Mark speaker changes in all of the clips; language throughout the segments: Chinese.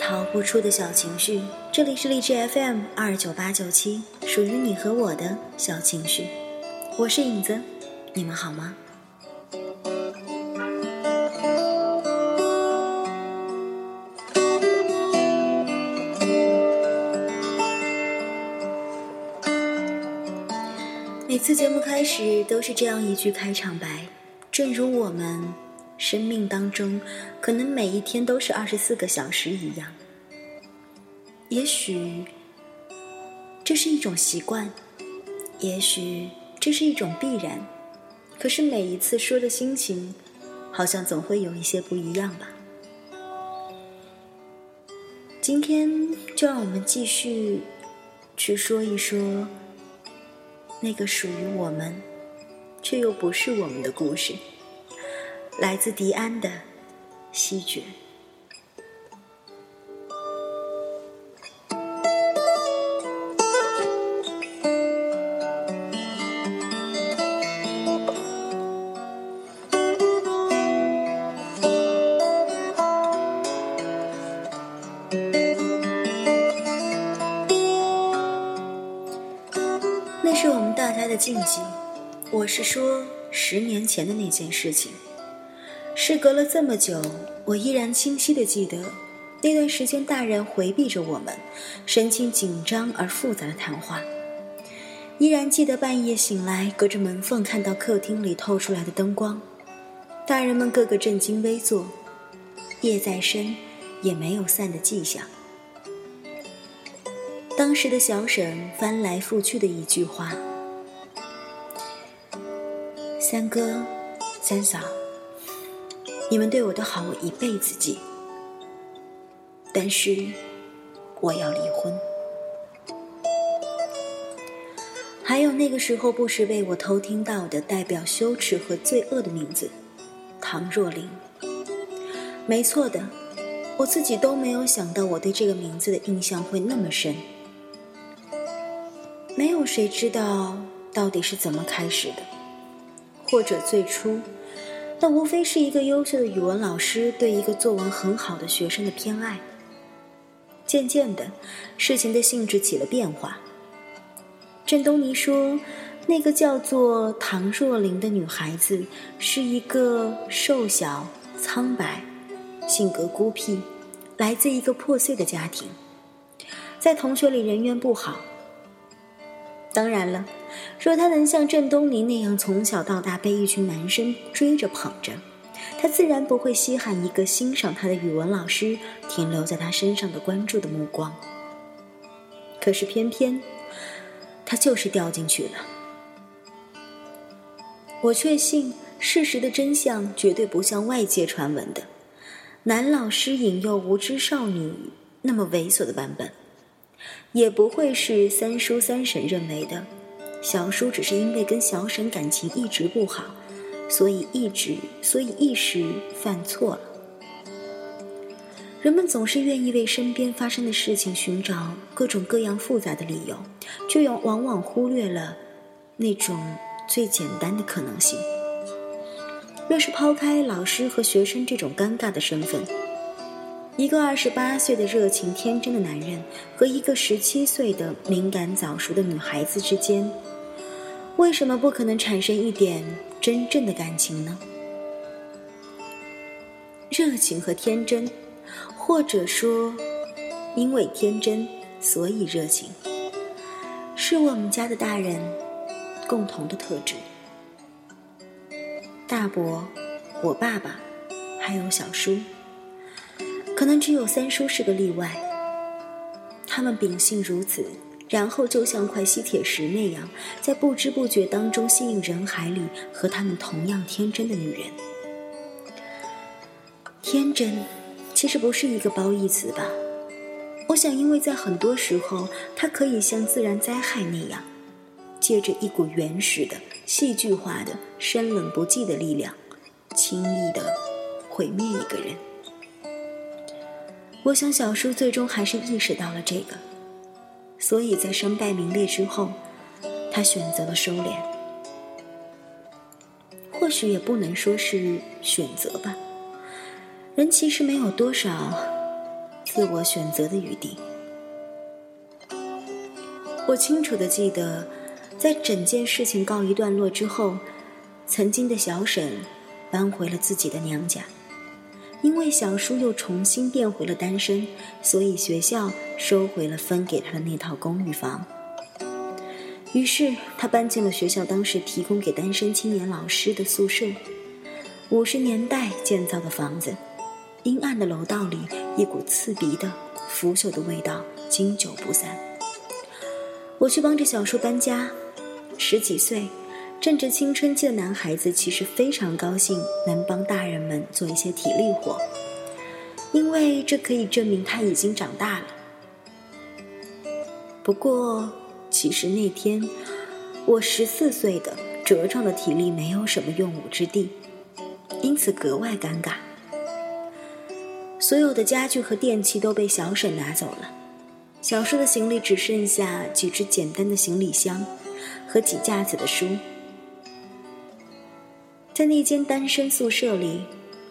Speaker 1: 逃不出的小情绪。这里是荔枝 FM 二九八九七，属于你和我的小情绪。我是影子，你们好吗？每次节目开始都是这样一句开场白，正如我们生命当中可能每一天都是二十四个小时一样。也许这是一种习惯，也许这是一种必然，可是每一次说的心情，好像总会有一些不一样吧。今天就让我们继续去说一说。那个属于我们，却又不是我们的故事，来自迪安的《西决》。那是我们大家的禁忌，我是说十年前的那件事情。事隔了这么久，我依然清晰的记得那段时间，大人回避着我们，神情紧张而复杂的谈话。依然记得半夜醒来，隔着门缝看到客厅里透出来的灯光，大人们个个正襟危坐，夜再深，也没有散的迹象。当时的小沈翻来覆去的一句话。三哥，三嫂，你们对我的好，我一辈子记。但是，我要离婚。还有那个时候不时被我偷听到的代表羞耻和罪恶的名字，唐若琳。没错的，我自己都没有想到我对这个名字的印象会那么深。没有谁知道到底是怎么开始的。或者最初，那无非是一个优秀的语文老师对一个作文很好的学生的偏爱。渐渐的，事情的性质起了变化。郑东尼说，那个叫做唐若琳的女孩子是一个瘦小、苍白、性格孤僻，来自一个破碎的家庭，在同学里人缘不好。当然了。若他能像郑东尼那样从小到大被一群男生追着捧着，他自然不会稀罕一个欣赏他的语文老师停留在他身上的关注的目光。可是偏偏，他就是掉进去了。我确信事实的真相绝对不像外界传闻的，男老师引诱无知少女那么猥琐的版本，也不会是三叔三婶认为的。小叔只是因为跟小沈感情一直不好，所以一直，所以一时犯错了。人们总是愿意为身边发生的事情寻找各种各样复杂的理由，却又往往忽略了那种最简单的可能性。若是抛开老师和学生这种尴尬的身份，一个二十八岁的热情天真的男人和一个十七岁的敏感早熟的女孩子之间。为什么不可能产生一点真正的感情呢？热情和天真，或者说，因为天真，所以热情，是我们家的大人共同的特质。大伯、我爸爸，还有小叔，可能只有三叔是个例外。他们秉性如此。然后就像块吸铁石那样，在不知不觉当中吸引人海里和他们同样天真的女人。天真，其实不是一个褒义词吧？我想，因为在很多时候，它可以像自然灾害那样，借着一股原始的、戏剧化的、生冷不忌的力量，轻易的毁灭一个人。我想，小叔最终还是意识到了这个。所以在身败名裂之后，他选择了收敛。或许也不能说是选择吧。人其实没有多少自我选择的余地。我清楚的记得，在整件事情告一段落之后，曾经的小沈搬回了自己的娘家，因为小叔又重新变回了单身，所以学校收回了分给他的那套公寓房。于是他搬进了学校当时提供给单身青年老师的宿舍，五十年代建造的房子，阴暗的楼道里一股刺鼻的腐朽的味道经久不散。我去帮着小叔搬家，十几岁。正值青春期的男孩子其实非常高兴能帮大人们做一些体力活，因为这可以证明他已经长大了。不过，其实那天我十四岁的茁壮的体力没有什么用武之地，因此格外尴尬。所有的家具和电器都被小沈拿走了，小叔的行李只剩下几只简单的行李箱和几架子的书。在那间单身宿舍里，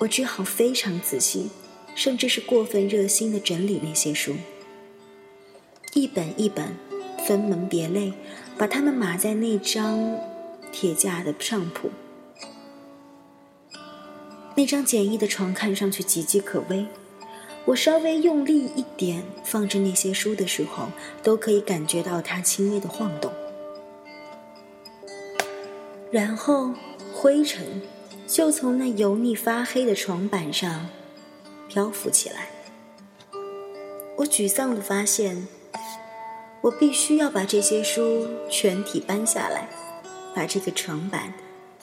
Speaker 1: 我只好非常仔细，甚至是过分热心的整理那些书，一本一本，分门别类，把它们码在那张铁架的上铺。那张简易的床看上去岌岌可危，我稍微用力一点放置那些书的时候，都可以感觉到它轻微的晃动，然后。灰尘就从那油腻发黑的床板上漂浮起来。我沮丧地发现，我必须要把这些书全体搬下来，把这个床板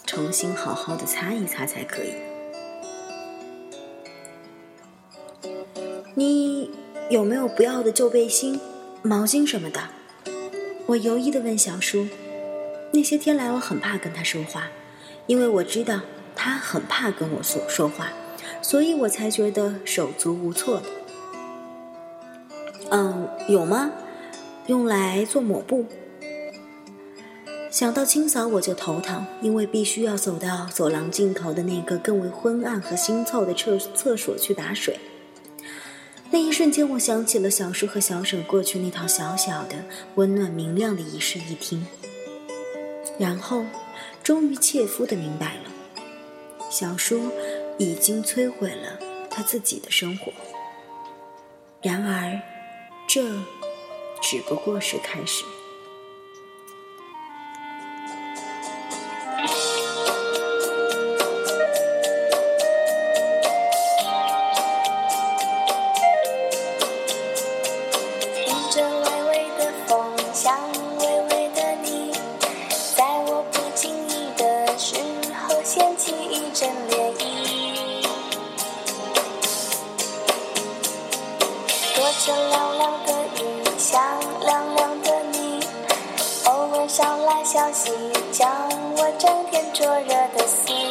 Speaker 1: 重新好好的擦一擦才可以。你有没有不要的旧背心、毛巾什么的？我犹豫地问小叔。那些天来，我很怕跟他说话。因为我知道他很怕跟我说说话，所以我才觉得手足无措的。嗯，有吗？用来做抹布。想到清扫我就头疼，因为必须要走到走廊尽头的那个更为昏暗和腥臭的厕厕所去打水。那一瞬间，我想起了小叔和小婶过去那套小小的、温暖明亮的一室一厅，然后。终于切肤的明白了，小说已经摧毁了他自己的生活。然而，这只不过是开始。
Speaker 2: 声凉凉的雨，像凉凉的你。偶尔捎来消息，将我整天灼热的心。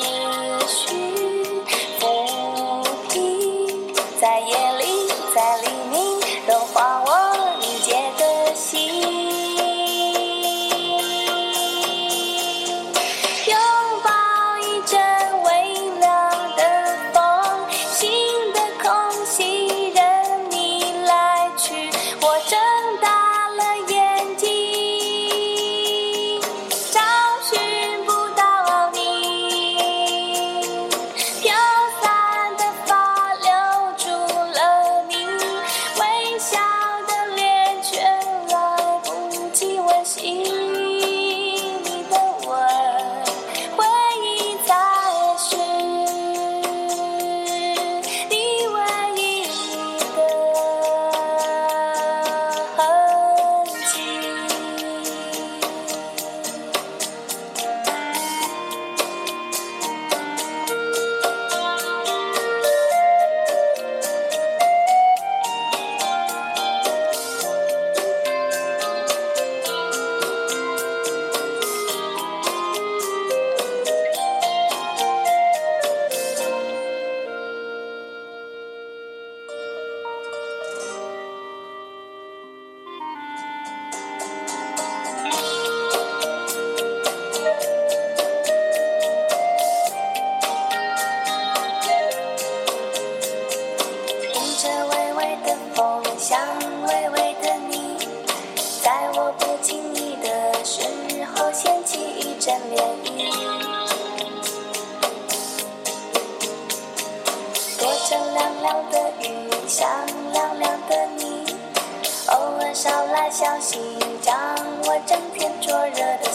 Speaker 2: 消息，掌握整天灼热的。